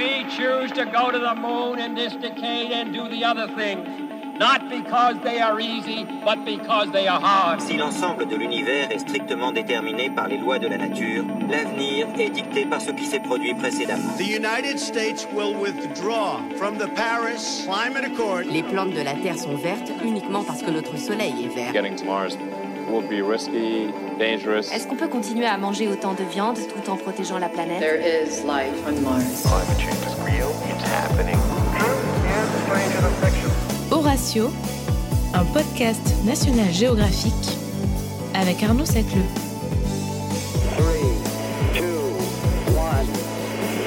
We choose to go to the moon in this decade and do the other things. Not because they are easy, but because they are hard. Si l'ensemble de l'univers est strictement déterminé par les lois de la nature, l'avenir est dicté par ce qui s'est produit précédemment. The United States will withdraw from the Paris Climate Accord. Les plantes de la Terre sont vertes uniquement parce que notre soleil est vert. Getting to Mars will be risky, dangerous. Est-ce qu'on peut continuer à manger autant de viande tout en protégeant la planète? There is life on Mars. Climate change is real. It's happening. Horatio, un podcast national géographique avec Arnaud Sacleux. Three, two, one,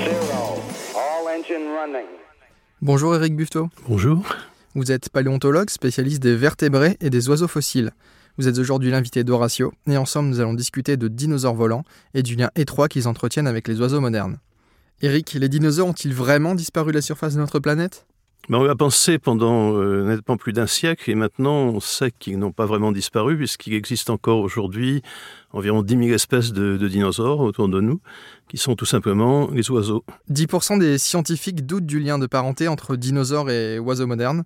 zero. All engine running. Bonjour Eric Buffetot. Bonjour. Vous êtes paléontologue, spécialiste des vertébrés et des oiseaux fossiles. Vous êtes aujourd'hui l'invité d'Horatio, et ensemble nous allons discuter de dinosaures volants et du lien étroit qu'ils entretiennent avec les oiseaux modernes. Eric, les dinosaures ont-ils vraiment disparu de la surface de notre planète? Ben, on a pensé pendant euh, nettement plus d'un siècle et maintenant on sait qu'ils n'ont pas vraiment disparu puisqu'il existe encore aujourd'hui environ 10 000 espèces de, de, dinosaures autour de nous qui sont tout simplement les oiseaux. 10% des scientifiques doutent du lien de parenté entre dinosaures et oiseaux modernes.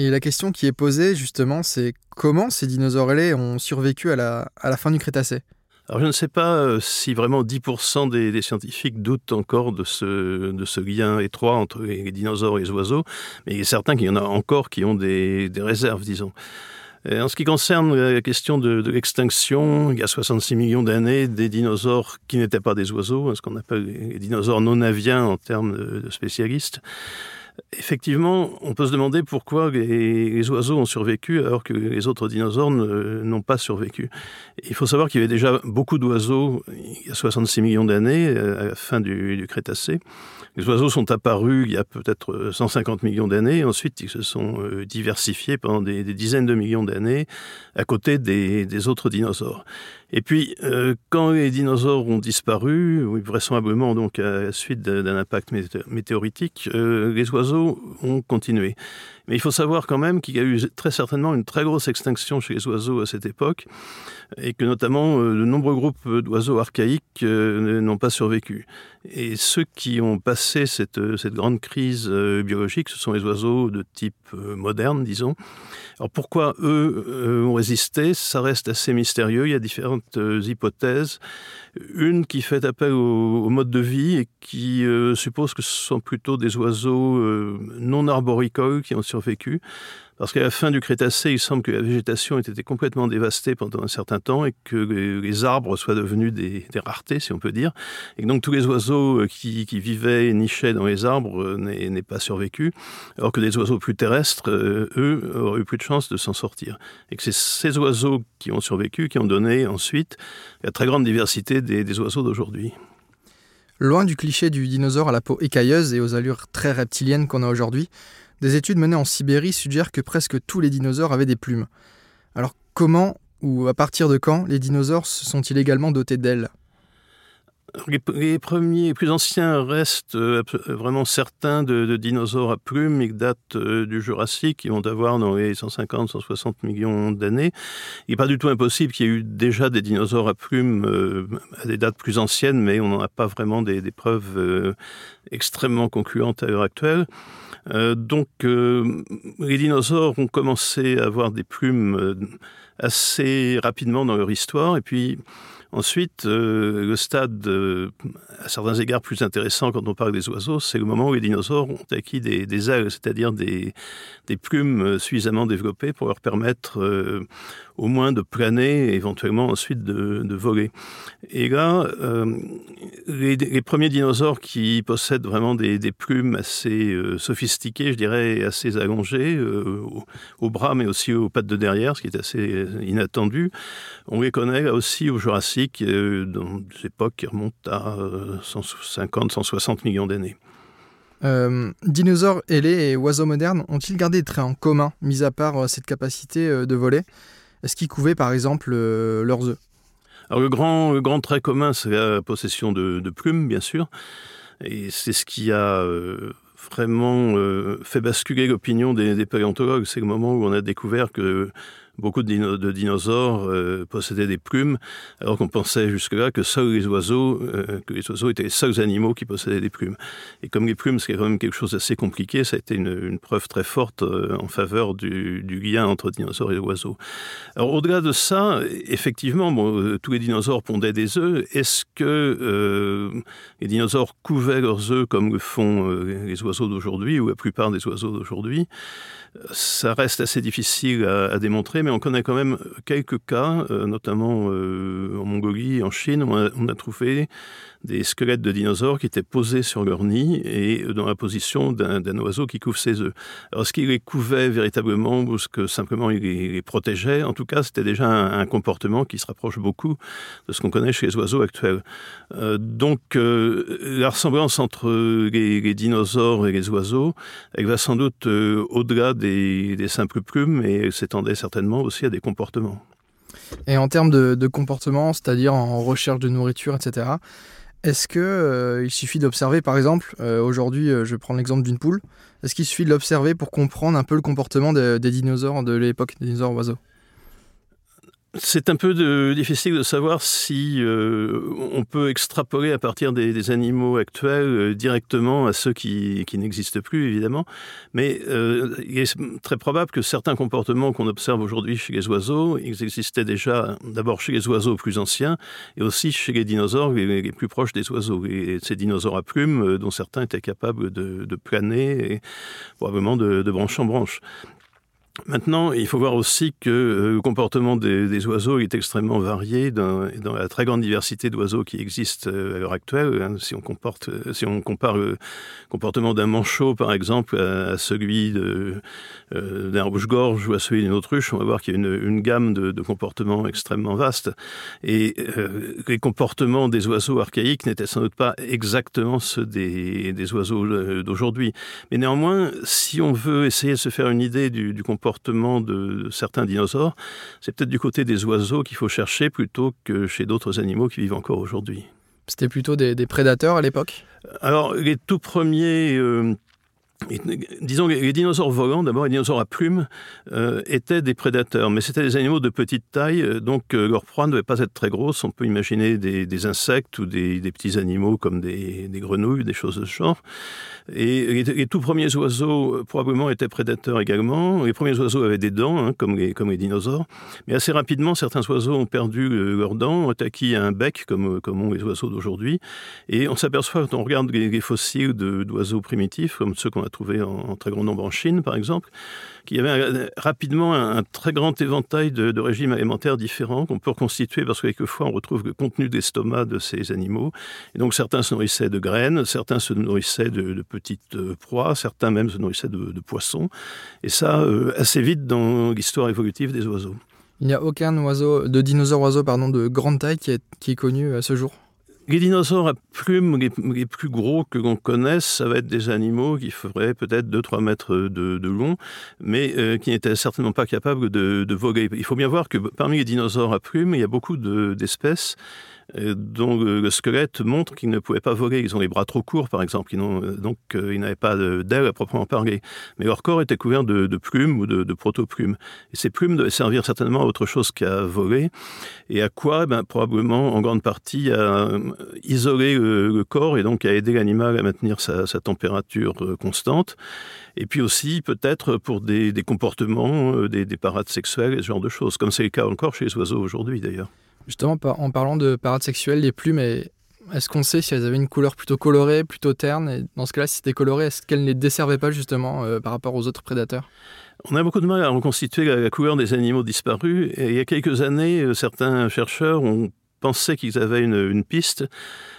Et la question qui est posée justement c'est comment ces dinosaures ailés ont survécu à la, à la fin du Crétacé? Alors je ne sais pas euh, si vraiment 10% des, scientifiques doutent encore de ce, de ce lien étroit entre les dinosaures et les oiseaux, mais il est certain qu'il y en a encore qui ont des, des réserves, disons. Et en ce qui concerne la question de, l'extinction, il y a 66 millions d'années, des dinosaures qui n'étaient pas des oiseaux, hein, ce qu'on appelle les dinosaures non aviens en termes de spécialistes. Effectivement, on peut se demander pourquoi les, oiseaux ont survécu alors que les autres dinosaures n'ont pas survécu. Il faut savoir qu'il y avait déjà beaucoup d'oiseaux il y a 66 millions d'années, à la fin du, Crétacé. Les oiseaux sont apparus il y a peut-être 150 millions d'années, ensuite ils se sont euh, diversifiés pendant des, dizaines de millions d'années à côté des autres dinosaures. Et puis, euh, quand les dinosaures ont disparu, vraisemblablement donc à la suite d'un impact météoritique, euh, les oiseaux ont continué. Mais il faut savoir quand même qu'il y a eu très certainement une très grosse extinction chez les oiseaux à cette époque, et que notamment euh, de nombreux groupes d'oiseaux archaïques euh, n'ont pas survécu. Et ceux qui ont passé cette, cette grande crise euh, biologique, ce sont les oiseaux de type euh, moderne, disons. Alors pourquoi eux euh, ont résisté? Ça reste assez mystérieux. Il y a différentes euh, hypothèses. Une qui fait appel au, au mode de vie et qui euh, suppose que ce sont plutôt des oiseaux euh, non arboricoles qui ont survécu. Parce qu'à la fin du Crétacé, il semble que la végétation ait été complètement dévastée pendant un certain temps et que les, les arbres soient devenus des, raretés, si on peut dire. Et donc tous les oiseaux qui, qui vivaient et nichaient dans les arbres n'aient pas survécu, alors que des oiseaux plus terrestres, euh, eux, auraient eu plus de chances de s'en sortir. Et que c'est ces oiseaux qui ont survécu qui ont donné ensuite la très grande diversité des, des oiseaux d'aujourd'hui. Loin du cliché du dinosaure à la peau écailleuse et aux allures très reptiliennes qu'on a aujourd'hui, des études menées en Sibérie suggèrent que presque tous les dinosaures avaient des plumes. Alors comment ou à partir de quand les dinosaures se sont-ils également dotés d'ailes? Les, premiers, les plus anciens restent euh, vraiment certains de, dinosaures à plumes, ils datent euh, du Jurassique, ils vont avoir dans les 150-160 millions d'années. Il n'est pas du tout impossible qu'il y ait eu déjà des dinosaures à plumes euh, à des dates plus anciennes, mais on n'en a pas vraiment des, preuves euh, extrêmement concluantes à l'heure actuelle. Euh, donc euh, les dinosaures ont commencé à avoir des plumes euh, assez rapidement dans leur histoire. Et puis ensuite le stade à certains égards plus intéressant quand on parle des oiseaux c'est le moment où les dinosaures ont acquis des, ailes c'est à dire des, plumes suffisamment développées pour leur permettre au moins de planer et éventuellement ensuite de, voler. Et là euh, les, premiers dinosaures qui possèdent vraiment des, plumes assez euh, sophistiquées je dirais assez allongées euh, au, au bras mais aussi aux pattes de derrière ce qui est assez inattendu on les connaît là aussi au jurassique dans des époques qui remontent à euh, 150 160 millions d'années. Dinosaures ailés et oiseaux modernes ont-ils gardé des traits en commun, mis à part cette capacité de voler? Est-ce qu'ils couvaient par exemple euh, leurs œufs Alors, le, grand, grand trait commun, c'est la possession de, de plumes, bien sûr. Et c'est ce qui a euh, vraiment euh, fait basculer l'opinion des, des paléontologues. C'est le moment où on a découvert que beaucoup de, dinosaures euh, possédaient des plumes, alors qu'on pensait jusque-là que seuls les oiseaux, euh, les oiseaux étaient les seuls animaux qui possédaient des plumes. Et comme les plumes, c'est quand même quelque chose d'assez compliqué, ça a été une, preuve très forte euh, en faveur du, lien entre dinosaures et oiseaux. Alors au-delà de ça, effectivement, tous les dinosaures pondaient des œufs. Est-ce que les dinosaures couvaient leurs œufs comme le font les oiseaux d'aujourd'hui ou la plupart des oiseaux d'aujourd'hui? Ça reste assez difficile à, démontrer, mais on connaît quand même quelques cas, euh, notamment euh, en Mongolie, en Chine, où on a, trouvé des squelettes de dinosaures qui étaient posés sur leur nid et dans la position d'un oiseau qui couvre ses œufs. Alors, est-ce qu'il les couvait véritablement ou est-ce que simplement il les, protégeait? En tout cas, c'était déjà un, comportement qui se rapproche beaucoup de ce qu'on connaît chez les oiseaux actuels. Euh, donc, euh, la ressemblance entre les, dinosaures et les oiseaux, elle va sans doute euh, au-delà des, simples plumes et s'étendait certainement aussi à des comportements. Et en termes de, de comportement, c'est-à-dire en recherche de nourriture, etc., est-ce qu'il euh, suffit d'observer, par exemple, euh, aujourd'hui, euh, je prendre l'exemple d'une poule, est-ce qu'il suffit de l'observer pour comprendre un peu le comportement de, des dinosaures de l'époque, des dinosaures oiseaux? C'est un peu difficile de savoir si euh, on peut extrapoler à partir des, animaux actuels euh, directement à ceux qui, n'existent plus, évidemment. Mais euh, il est très probable que certains comportements qu'on observe aujourd'hui chez les oiseaux, ils existaient déjà d'abord chez les oiseaux plus anciens et aussi chez les dinosaures les, plus proches des oiseaux. Et ces dinosaures à plumes, dont certains étaient capables de, de planer et probablement de, de branche en branche. Maintenant, il faut voir aussi que euh, le comportement des, oiseaux est extrêmement varié dans, la très grande diversité d'oiseaux qui existent euh, à l'heure actuelle. Hein, si, on comporte, euh, si on compare le comportement d'un manchot, par exemple, à, celui d'un rouge-gorge ou à celui d'une autruche, on va voir qu'il y a une, gamme de, comportements extrêmement vaste. Et les comportements des oiseaux archaïques n'étaient sans doute pas exactement ceux des, oiseaux d'aujourd'hui. Mais néanmoins, si on veut essayer de se faire une idée du comportement de certains dinosaures, c'est peut-être du côté des oiseaux qu'il faut chercher plutôt que chez d'autres animaux qui vivent encore aujourd'hui. C'était plutôt des, des, prédateurs à l'époque? Alors, les tout premiers euh, disons les dinosaures volants d'abord les dinosaures à plumes euh, étaient des prédateurs mais c'était des animaux de petite taille donc euh, leur proie ne devait pas être très grosse. On peut imaginer des, des insectes ou des, des petits animaux comme des, des grenouilles des choses de ce genre et les, tout premiers oiseaux euh, probablement étaient prédateurs également. Les premiers oiseaux avaient des dents hein, comme les dinosaures. Mais assez rapidement certains oiseaux ont perdu euh, leurs dents ont acquis un bec comme comme ont les oiseaux d'aujourd'hui. Et on s'aperçoit quand on regarde les, les fossiles d'oiseaux primitifs comme ceux qu'on a trouvé en, très grand nombre en Chine, par exemple, qu'il y avait rapidement un, très grand éventail de, régimes alimentaires différents qu'on peut reconstituer parce que quelquefois on retrouve le contenu d'estomac de ces animaux. Et donc certains se nourrissaient de graines, certains se nourrissaient de, de petites euh, proies, certains même se nourrissaient de, de poissons. Et ça, euh, assez vite dans l'histoire évolutive des oiseaux. Il n'y a aucun oiseau de dinosaure oiseau pardon, de grande taille qui est, qui est connu à ce jour? Les dinosaures à plumes les, les plus gros que l'on connaisse, ça va être des animaux qui feraient peut-être 2-3 mètres de, de long, mais euh, qui n'étaient certainement pas capables de, de voguer. Il faut bien voir que parmi les dinosaures à plumes, il y a beaucoup d'espèces de, dont le squelette montre qu'ils ne pouvaient pas voler. Ils ont les bras trop courts, par exemple, euh, donc euh, ils n'avaient pas d'aile à proprement parler. Mais leur corps était couvert de, plumes ou de, de proto-plumes. Et ces plumes devaient servir certainement à autre chose qu'à voler. Et à quoi? Ben, Probablement, en grande partie, à isoler le, corps et donc à aider l'animal à maintenir sa, température constante. Et puis aussi, peut-être, pour des, comportements, des, des parades sexuelles ce genre de choses, comme c'est le cas encore chez les oiseaux aujourd'hui, d'ailleurs. Justement, en parlant de parades sexuelles, les plumes, est-ce qu'on sait si elles avaient une couleur plutôt colorée, plutôt terne? Et dans ce cas-là, si c'était coloré, est-ce qu'elles ne les desservaient pas justement euh, par rapport aux autres prédateurs? On a beaucoup de mal à reconstituer la, couleur des animaux disparus. Il y a quelques années, euh, certains chercheurs ont pensé qu'ils avaient une piste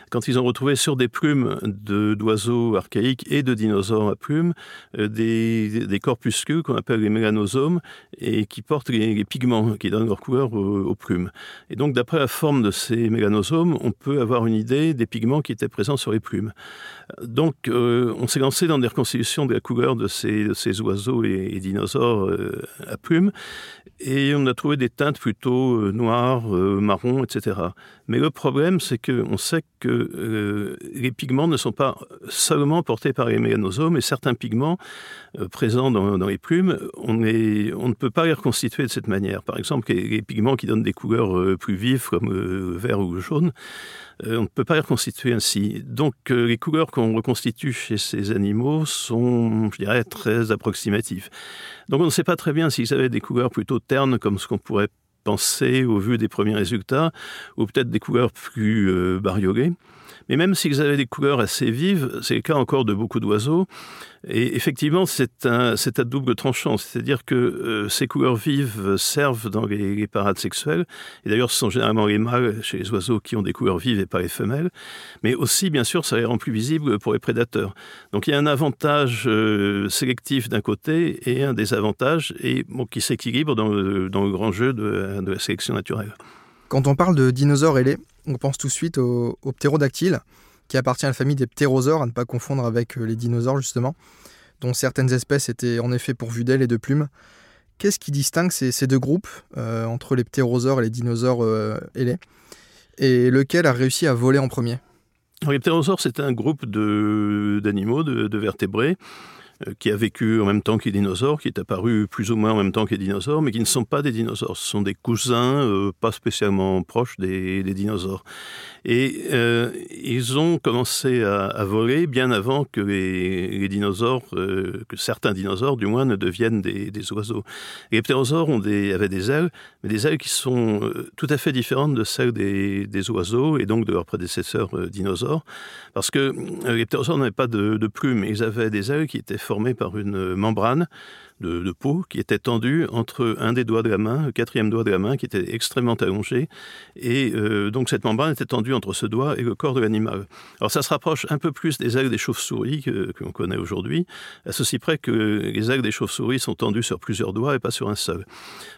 quand ils ont retrouvé sur des plumes d'oiseaux archaïques et de dinosaures à plumes euh, des, des corpuscules qu'on appelle les mélanosomes et qui portent les, pigments qui donnent leur couleur aux, plumes. Et donc d'après la forme de ces mélanosomes, on peut avoir une idée des pigments qui étaient présents sur les plumes. Donc euh, on s'est lancé dans des reconstitutions de la couleur de ces, ces oiseaux et, dinosaures euh, à plumes et on a trouvé des teintes plutôt noires, marron, etc. Mais le problème c'est qu'on sait que euh, les pigments ne sont pas seulement portés par les mélanosomes, et certains pigments euh, présents dans, les plumes, on, ne peut pas les reconstituer de cette manière. Par exemple, les, pigments qui donnent des couleurs plus vives, comme vert ou jaune, on ne peut pas les reconstituer ainsi. Donc les couleurs qu'on reconstitue chez ces animaux sont, je dirais, très approximatives. Donc on ne sait pas très bien s'ils avaient des couleurs plutôt ternes, comme ce qu'on pourrait au vu des premiers résultats, ou peut-être des couleurs plus euh. Mais même s'ils avaient des couleurs assez vives, c'est le cas encore de beaucoup d'oiseaux, et effectivement, c'est à double tranchant, c'est-à-dire que euh, ces couleurs vives servent dans les, parades sexuelles, et d'ailleurs ce sont généralement les mâles chez les oiseaux qui ont des couleurs vives et pas les femelles, mais aussi bien sûr ça les rend plus visibles pour les prédateurs. Donc il y a un avantage euh, sélectif d'un côté et un désavantage et, qui s'équilibre dans le, dans le, grand jeu de, de, la sélection naturelle. Quand on parle de dinosaures ailés, on pense tout de suite aux ptérodactyles qui appartient à la famille des ptérosaures, à ne pas confondre avec euh, les dinosaures justement, dont certaines espèces étaient en effet pourvues d'ailes et de plumes. Qu'est-ce qui distingue ces, deux groupes, euh, entre les ptérosaures et les dinosaures euh, ailés? Et lequel a réussi à voler en premier? Les ptérosaures, c'est un groupe d'animaux, de, de, vertébrés, qui a vécu en même temps que les dinosaures, qui est apparu plus ou moins en même temps que les dinosaures, mais qui ne sont pas des dinosaures. Ce sont des cousins euh, pas spécialement proches des, dinosaures. Et euh, ils ont commencé à, voler bien avant que les, dinosaures, que certains dinosaures du moins, ne deviennent des, oiseaux. les ptérosaures avaient des ailes, mais des ailes qui sont tout à fait différentes de celles des, oiseaux et donc de leurs prédécesseurs dinosaures, parce que les ptérosaures n'avaient pas de, de plumes, ils avaient des ailes qui étaient formé par une membrane de, peau qui était tendue entre un des doigts de la main, le quatrième doigt de la main, qui était extrêmement allongé. Et euh, donc cette membrane était tendue entre ce doigt et le corps de l'animal. Alors ça se rapproche un peu plus des ailes des chauves-souris que, l'on connaît aujourd'hui, à ceci près que les ailes des chauves-souris sont tendues sur plusieurs doigts et pas sur un seul.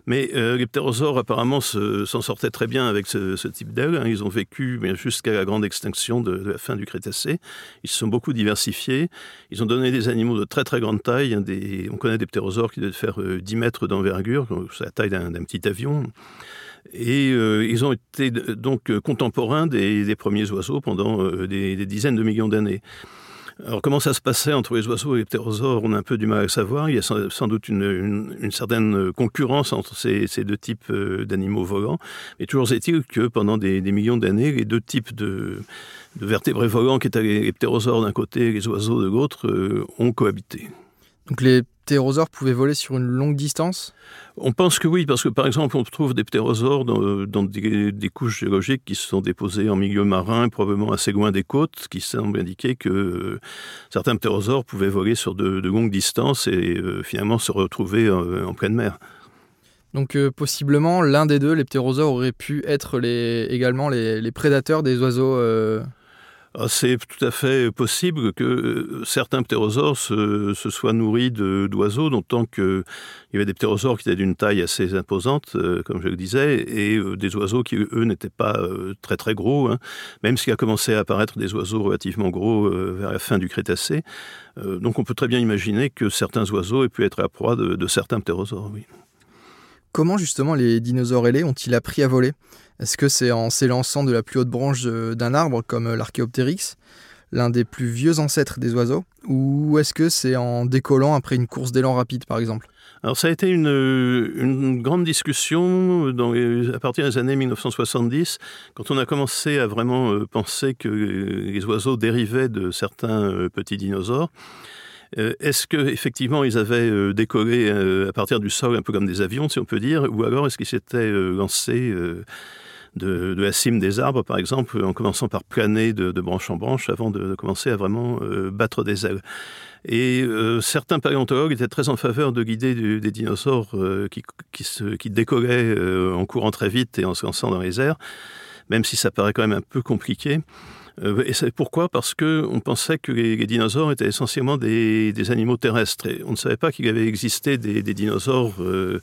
Mais euh, les ptérosaures apparemment s'en sortaient très bien avec ce, type d'ailes. Hein. Ils ont vécu jusqu'à la grande extinction de, la fin du Crétacé. Ils se sont beaucoup diversifiés. Ils ont donné des animaux de très très grande taille. Des, on connaît des ptérosaures qui devait faire 10 euh, mètres d'envergure, c'est la taille d'un petit avion. Et euh, ils ont été donc contemporains des, premiers oiseaux pendant euh, des, dizaines de millions d'années. Alors comment ça se passait entre les oiseaux et les ptérosaures, on a un peu du mal à savoir. Il y a sans, doute une, certaine concurrence entre ces, deux types d'animaux volants. Mais toujours est-il que pendant des, millions d'années, les deux types de, vertébrés volants, qui étaient les ptérosaures d'un côté et les oiseaux de l'autre, ont cohabité. Donc les ptérosaures pouvaient voler sur une longue distance? On pense que oui, parce que par exemple, on trouve des ptérosaures dans, des, couches géologiques qui se sont déposées en milieu marin, probablement assez loin des côtes, qui semblent indiquer que euh, certains ptérosaures pouvaient voler sur de, longues distances et euh, finalement se retrouver euh, en pleine mer. Donc possiblement, l'un des deux, les ptérosaures, auraient pu être les, également les, prédateurs des oiseaux c'est tout à fait possible que euh, certains ptérosaures se, soient nourris d'oiseaux, d'autant qu'il y avait des ptérosaures qui étaient d'une taille assez imposante, euh, comme je le disais, et euh, des oiseaux qui, eux, n'étaient pas très très gros, hein. même s'il a commencé à apparaître des oiseaux relativement gros vers la fin du Crétacé. donc on peut très bien imaginer que certains oiseaux aient pu être la proie de, de certains ptérosaures, oui. Comment justement les dinosaures ailés ont-ils appris à voler? Est-ce que c'est en s'élançant de la plus haute branche d'un arbre comme l'Archéoptérix, l'un des plus vieux ancêtres des oiseaux, ou est-ce que c'est en décollant après une course d'élan rapide par exemple? Alors ça a été une, grande discussion à partir des années 1970, quand on a commencé à vraiment euh, penser que les oiseaux dérivaient de certains euh, petits dinosaures. Euh, est-ce qu'effectivement ils avaient euh, décollé euh, à partir du sol un peu comme des avions, si on peut dire, ou alors est-ce qu'ils s'étaient lancés de, la cime des arbres, par exemple, en commençant par planer de, branche en branche avant de, commencer à vraiment battre des ailes? Et certains paléontologues étaient très en faveur de guider des dinosaures qui, qui, décollaient en courant très vite et en se lançant dans les airs, même si ça paraît quand même un peu compliqué. Euh, et c'est pourquoi? Parce qu'on pensait que les, dinosaures étaient essentiellement des, animaux terrestres. On ne savait pas qu'il avait existé des, dinosaures euh,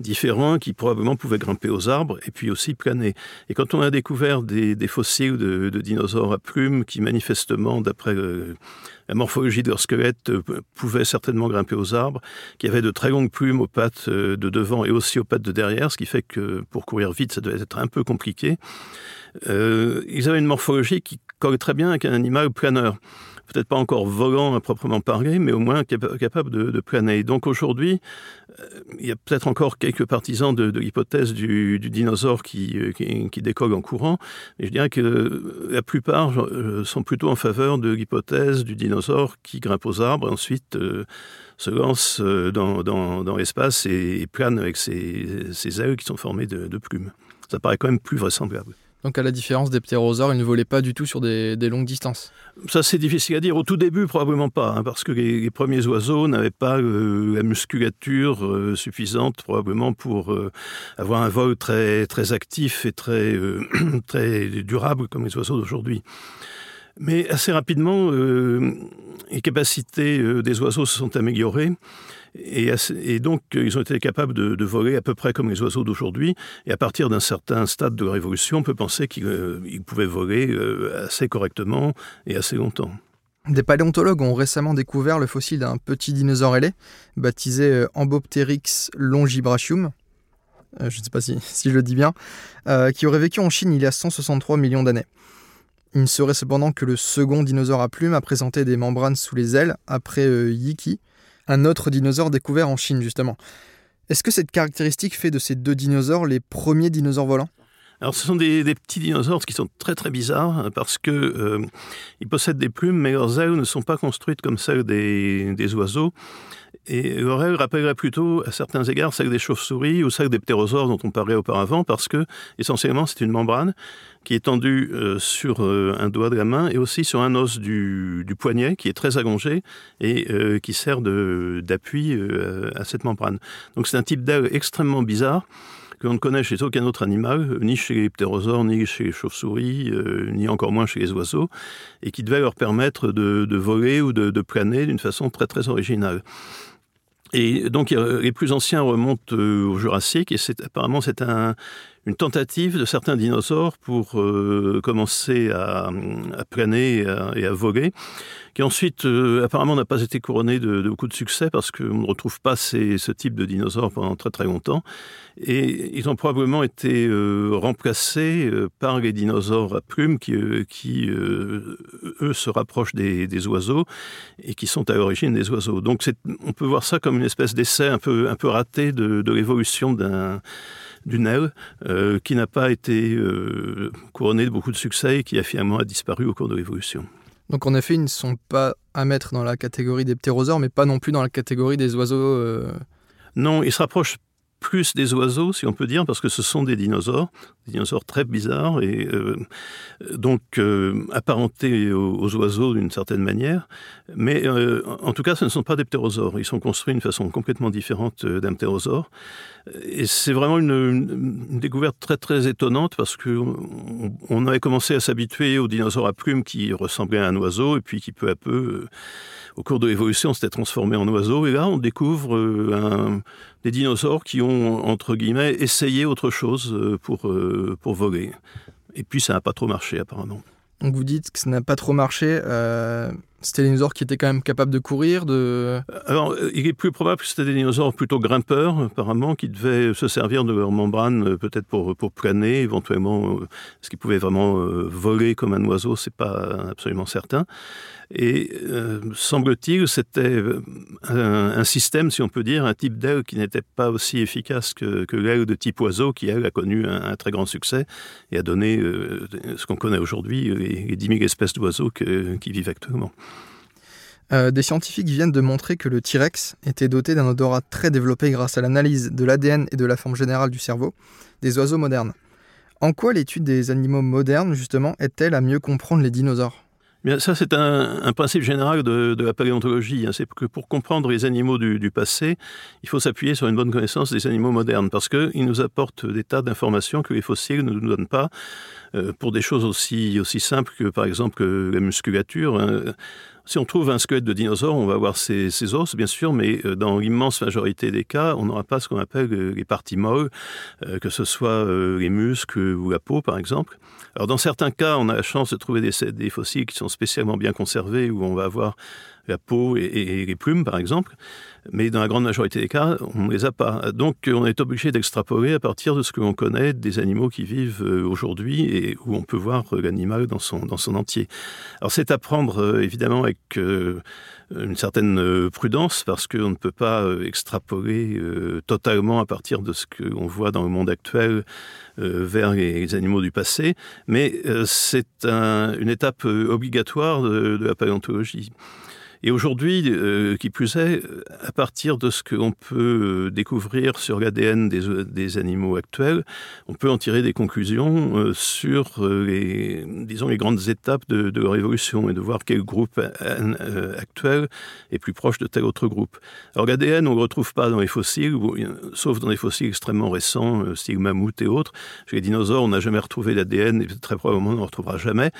différents qui probablement pouvaient grimper aux arbres et puis aussi planer. Et quand on a découvert des, fossiles de, dinosaures à plumes qui manifestement, d'après euh, la morphologie de leur squelette, pouvaient certainement grimper aux arbres, qui avaient de très longues plumes aux pattes de devant et aussi aux pattes de derrière, ce qui fait que pour courir vite, ça devait être un peu compliqué. ils avaient une morphologie qui colle très bien avec un animal planeur peut-être pas encore volant à proprement parler, mais au moins capable de, planer. Donc aujourd'hui, euh, il y a peut-être encore quelques partisans de, l'hypothèse du, dinosaure qui, qui, décolle en courant, mais je dirais que la plupart sont plutôt en faveur de l'hypothèse du dinosaure qui grimpe aux arbres et ensuite se lance dans, l'espace et, plane avec ses, ses, ailes qui sont formées de, de plumes. Ça paraît quand même plus vraisemblable. Donc à la différence des ptérosaures, ils ne volaient pas du tout sur des, longues distances. Ça c'est difficile à dire. Au tout début, probablement pas, hein, parce que les, premiers oiseaux n'avaient pas euh, la musculature euh, suffisante probablement pour euh, avoir un vol très, très actif et très, très durable comme les oiseaux d'aujourd'hui. Mais assez rapidement, les capacités des oiseaux se sont améliorées. Et, donc, ils ont été capables de, voler à peu près comme les oiseaux d'aujourd'hui. Et à partir d'un certain stade de révolution, on peut penser qu'ils euh, pouvaient voler euh, assez correctement et assez longtemps. Des paléontologues ont récemment découvert le fossile d'un petit dinosaure ailé, baptisé euh, Ambopteryx longibrachium, je ne sais pas si, je le dis bien, qui aurait vécu en Chine il y a 163 millions d'années. Il ne serait cependant que le second dinosaure à plumes à présenter des membranes sous les ailes, après Yiki, un autre dinosaure découvert en Chine justement. Est-ce que cette caractéristique fait de ces deux dinosaures les premiers dinosaures volants? Alors, ce sont des, petits dinosaures qui sont très très bizarres hein, parce que euh, ils possèdent des plumes, mais leurs ailes ne sont pas construites comme celles des, oiseaux. Et l'oreille rappellerait plutôt, à certains égards, celle des chauves-souris ou celle des ptérosaures dont on parlait auparavant, parce que, essentiellement, c'est une membrane qui est tendue euh, sur euh, un doigt de la main et aussi sur un os du, poignet qui est très allongé et qui sert d'appui à cette membrane. Donc c'est un type d'aile extrêmement bizarre que l'on ne connaît chez aucun autre animal, ni chez les ptérosaures, ni chez les chauves-souris, ni encore moins chez les oiseaux, et qui devait leur permettre de, voler ou de, planer d'une façon très très originale. Et donc les plus anciens remontent euh, au Jurassique et apparemment c'est un, une tentative de certains dinosaures pour euh, commencer à, planer et à, voler, qui ensuite euh, apparemment n'a pas été couronné de, beaucoup de succès parce qu'on ne retrouve pas ce type de dinosaures pendant très très longtemps. Et ils ont probablement été euh, remplacés par les dinosaures à plumes qui, eux, se rapprochent des, oiseaux et qui sont à l'origine des oiseaux. Donc on peut voir ça comme une espèce d'essai un peu, raté de l'évolution d'un d'une aile euh, qui n'a pas été euh, couronnée de beaucoup de succès et qui a finalement disparu au cours de l'évolution. Donc en effet, ils ne sont pas à mettre dans la catégorie des ptérosaures, mais pas non plus dans la catégorie des oiseaux. Euh, non, ils se rapprochent plus des oiseaux, si on peut dire, parce que ce sont des dinosaures, des dinosaures très bizarres et euh, donc euh, apparentés aux, oiseaux d'une certaine manière. Mais euh, en tout cas, ce ne sont pas des ptérosaures. Ils sont construits d'une façon complètement différente d'un ptérosaure. Et c'est vraiment une, découverte très très étonnante parce qu'on on avait commencé à s'habituer aux dinosaures à plumes qui ressemblaient à un oiseau et puis qui peu à peu au cours de l'évolution, s'était transformé en oiseau. Et là, on découvre euh, des dinosaures qui ont, entre guillemets, essayé autre chose euh, pour, euh, pour voler. Et puis, ça n'a pas trop marché, apparemment. Donc, vous dites que ça n'a pas trop marché. C'était des dinosaures qui étaient quand même capables de courir. Alors, il est plus probable que c'était des dinosaures plutôt grimpeurs, apparemment, qui devaient se servir de leur membrane peut-être pour, planer, éventuellement. Ce qui pouvait vraiment voler comme un oiseau, c'est pas absolument certain. Et euh, semble-t-il, c'était euh, un, système, si on peut dire, un type d'aile qui n'était pas aussi efficace que, que l'aile de type oiseau, qui, elle, a connu un, très grand succès et a donné euh, ce qu'on connaît aujourd'hui, les, 10 000 espèces d'oiseaux qui vivent actuellement. Des scientifiques viennent de montrer que le T-Rex était doté d'un odorat très développé grâce à l'analyse de l'ADN et de la forme générale du cerveau des oiseaux modernes. En quoi l'étude des animaux modernes, justement, est-elle à mieux comprendre les dinosaures? Ça, c'est un, principe général de, la paléontologie. Hein. C'est que pour comprendre les animaux du, passé, il faut s'appuyer sur une bonne connaissance des animaux modernes, parce qu'ils nous apportent des tas d'informations que les fossiles ne nous donnent pas, euh, pour des choses aussi, aussi simples que, par exemple, la musculature. Hein. Si on trouve un squelette de dinosaure, on va voir ses, os, bien sûr, mais euh, dans l'immense majorité des cas, on n'aura pas ce qu'on appelle euh, les parties molles, euh, que ce soit les muscles ou la peau, par exemple. Alors, dans certains cas, on a la chance de trouver des, des fossiles qui sont spécialement bien conservés, où on va avoir la peau et, les plumes, par exemple. Mais dans la grande majorité des cas, on ne les a pas. Donc on est obligé d'extrapoler à partir de ce que l'on connaît des animaux qui vivent aujourd'hui et où on peut voir l'animal dans son, dans son entier. Alors c'est à prendre évidemment avec une certaine prudence parce qu'on ne peut pas extrapoler totalement à partir de ce qu'on voit dans le monde actuel vers les animaux du passé, mais c'est une étape obligatoire de la paléontologie. Et aujourd'hui, euh, qui plus est, à partir de ce qu'on peut euh, découvrir sur l'ADN des, des, animaux actuels, on peut en tirer des conclusions euh, sur les, disons, les grandes étapes de, de, leur évolution et de voir quel groupe actuel est plus proche de tel autre groupe. Alors l'ADN, on ne le retrouve pas dans les fossiles, sauf dans les fossiles extrêmement récents, style et autres. Chez les dinosaures, on n'a jamais retrouvé l'ADN et très probablement on ne le retrouvera jamais.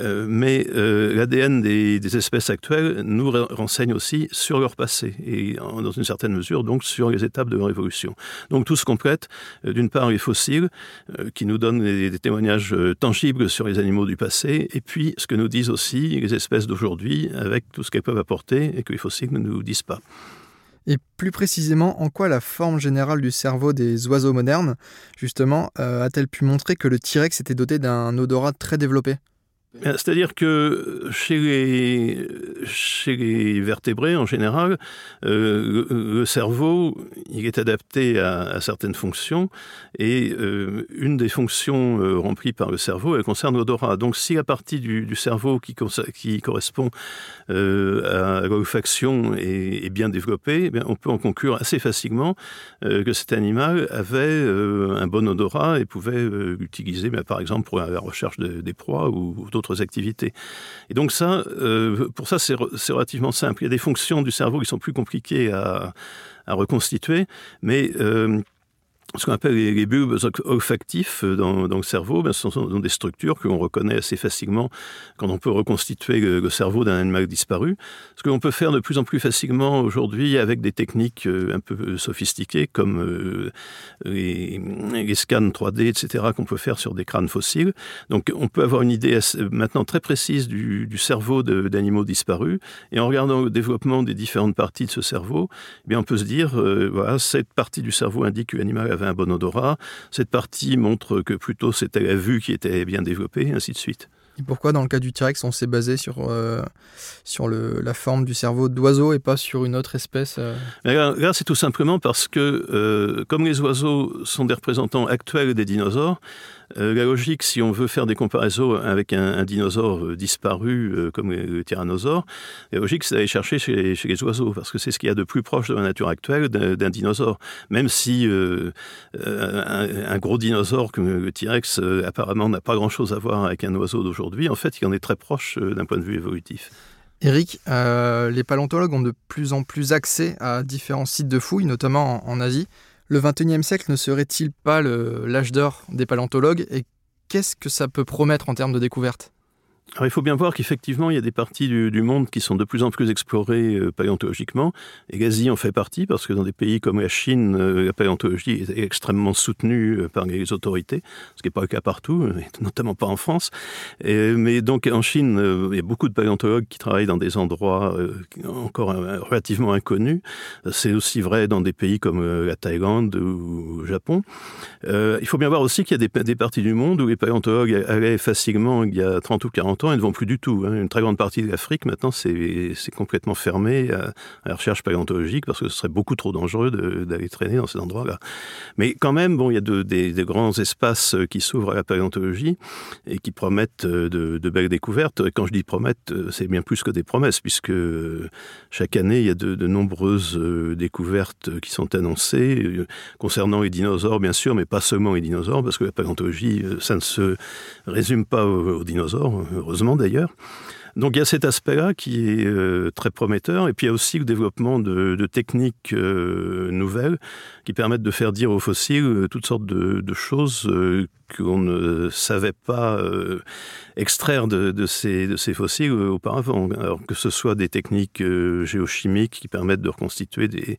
mais l'ADN des espèces actuelles nous renseignent aussi sur leur passé et dans une certaine mesure donc sur les étapes de leur évolution. Donc tout se complète, euh, d'une part les fossiles euh, qui nous donnent des, témoignages euh, tangibles sur les animaux du passé et puis ce que nous disent aussi les espèces d'aujourd'hui avec tout ce qu'elles peuvent apporter et que les fossiles ne nous disent pas. Et plus précisément, en quoi la forme générale du cerveau des oiseaux modernes, justement, a-t-elle pu montrer que le T-Rex était doté d'un odorat très développé? C'est-à-dire que chez les, chez les vertébrés, en général, euh, le, cerveau, il est adapté à, certaines fonctions, et euh, une des fonctions euh, remplies par le cerveau, elle concerne l'odorat. Donc si la partie du, cerveau qui, correspond euh, à l'olfaction est, est, bien développée, eh on peut en conclure assez facilement que cet animal avait un bon odorat et pouvait l'utiliser, par exemple, pour la recherche de, des proies ou d'autres activités. Et donc ça, euh, pour ça, c'est relativement simple. Il y a des fonctions du cerveau qui sont plus compliquées à, à reconstituer, mais euh, ce qu'on appelle les, bulbes olfactifs euh, dans, le cerveau, ben, ce sont des structures que l'on reconnaît assez facilement quand on peut reconstituer le, cerveau d'un animal disparu. Ce que l'on peut faire de plus en plus facilement aujourd'hui avec des techniques euh, un peu sophistiquées comme euh, les, scans 3D, etc., qu'on peut faire sur des crânes fossiles. Donc on peut avoir une idée maintenant très précise du, cerveau d'animaux disparus. Et en regardant le développement des différentes parties de ce cerveau, eh bien on peut se dire, voilà, cette partie du cerveau indique que l'animal avait un bon odorat. Cette partie montre que plutôt c'était la vue qui était bien développée, ainsi de suite. Et pourquoi, dans le cas du T-Rex, on s'est basé sur, euh, sur le, la forme du cerveau d'oiseau et pas sur une autre espèce euh Là, là c'est tout simplement parce que, euh, comme les oiseaux sont des représentants actuels des dinosaures, euh, la logique, si on veut faire des comparaisons avec un, dinosaure euh, disparu euh, comme le tyrannosaure, la logique, c'est d'aller chercher chez les, oiseaux, parce que c'est ce qu'il y a de plus proche de la nature actuelle d'un dinosaure. Même si euh, un, gros dinosaure comme le T-Rex, apparemment, n'a pas grand-chose à voir avec un oiseau d'aujourd'hui, en fait, il en est très proche d'un point de vue évolutif. Eric, les paléontologues ont de plus en plus accès à différents sites de fouilles, notamment en, en Asie. Le XXIe siècle ne serait-il pas l'âge d'or des paléontologues et qu'est-ce que ça peut promettre en termes de découverte? Il faut bien voir qu'effectivement, il y a des parties du, monde qui sont de plus en plus explorées euh, paléontologiquement, et l'Asie en fait partie, parce que dans des pays comme la Chine, euh, la paléontologie est extrêmement soutenue euh, par les autorités, ce qui n'est pas le cas partout, notamment pas en France. Mais donc, en Chine, il y a beaucoup de paléontologues qui travaillent dans des endroits encore relativement inconnus. C'est aussi vrai dans des pays comme la Thaïlande ou le Japon. il faut bien voir aussi qu'il y a des, des parties du monde où les paléontologues allaient facilement, il y a 30 ou 40 ans, ils ne vont plus du tout. Hein. Une très grande partie de l'Afrique, maintenant, c'est complètement fermé à, à, la recherche paléontologique parce que ce serait beaucoup trop dangereux d'aller traîner dans ces endroits-là. Mais quand même, bon, il y a de, des, grands espaces qui s'ouvrent à la paléontologie et qui promettent de, de, belles découvertes. Quand je dis promettent, c'est bien plus que des promesses, puisque chaque année, il y a de, nombreuses découvertes qui sont annoncées concernant les dinosaures, bien sûr, mais pas seulement les dinosaures, parce que la paléontologie, ça ne se résume pas aux dinosaures, heureusement d'ailleurs. Donc il y a cet aspect-là qui est euh, très prometteur et puis il y a aussi le développement de, techniques euh, nouvelles qui permettent de faire dire aux fossiles euh, toutes sortes de, choses qu'on ne savait pas extraire de, ces, fossiles auparavant. Alors que ce soit des techniques géochimiques qui permettent de reconstituer des,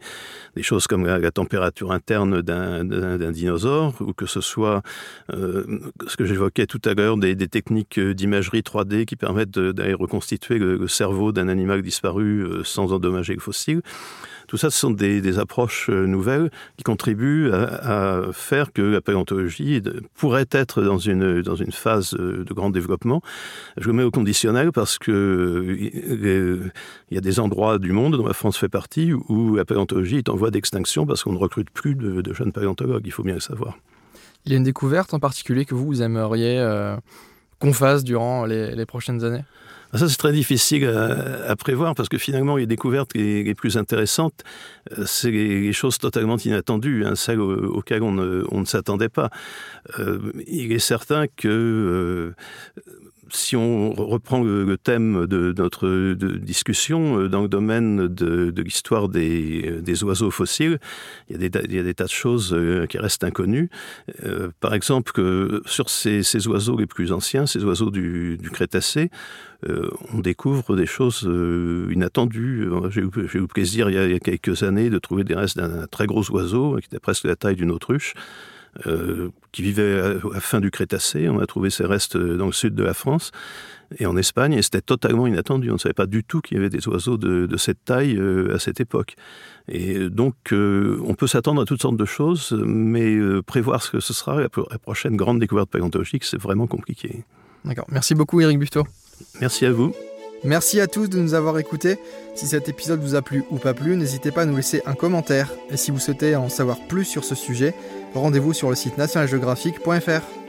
choses comme la, température interne d'un dinosaure, ou que ce soit ce que j'évoquais tout à l'heure, des, des techniques d'imagerie 3D qui permettent d'aller reconstituer le, cerveau d'un animal disparu sans endommager le fossile. Tout ça, ce sont des, approches nouvelles qui contribuent à, faire que la paléontologie pourrait être dans une, dans une phase de grand développement. Je le mets au conditionnel parce que il y a des endroits du monde, dont la France fait partie, où la paléontologie est en voie d'extinction parce qu'on ne recrute plus de, jeunes paléontologues, il faut bien le savoir. Il y a une découverte en particulier que vous, aimeriez euh, qu'on fasse durant les, prochaines années? Ça, c'est très difficile à, prévoir parce que finalement, les découvertes les, plus intéressantes, euh, c'est les, choses totalement inattendues, hein, celles auxquelles on ne, s'attendait pas. Euh, il est certain que si on reprend le, thème de notre discussion euh, dans le domaine de, l'histoire des, oiseaux fossiles, il y, a des, tas de choses euh, qui restent inconnues. Euh, par exemple, que sur ces, oiseaux les plus anciens, ces oiseaux du, Crétacé, on découvre des choses inattendues. J'ai eu, le plaisir il y, a, il y, a, quelques années de trouver des restes d'un très gros oiseau qui était presque la taille d'une autruche. Euh, qui vivait à la fin du Crétacé. On a trouvé ses restes dans le sud de la France et en Espagne, et c'était totalement inattendu. On ne savait pas du tout qu'il y avait des oiseaux de, cette taille euh, à cette époque. Et donc, euh, on peut s'attendre à toutes sortes de choses, mais prévoir ce que ce sera la, prochaine grande découverte paléontologique, c'est vraiment compliqué. D'accord. Merci beaucoup, Eric Buteau. Merci à vous. Merci à tous de nous avoir écoutés. Si cet épisode vous a plu ou pas plu, n'hésitez pas à nous laisser un commentaire. Et si vous souhaitez en savoir plus sur ce sujet, rendez-vous sur le site nationalgeographique.fr.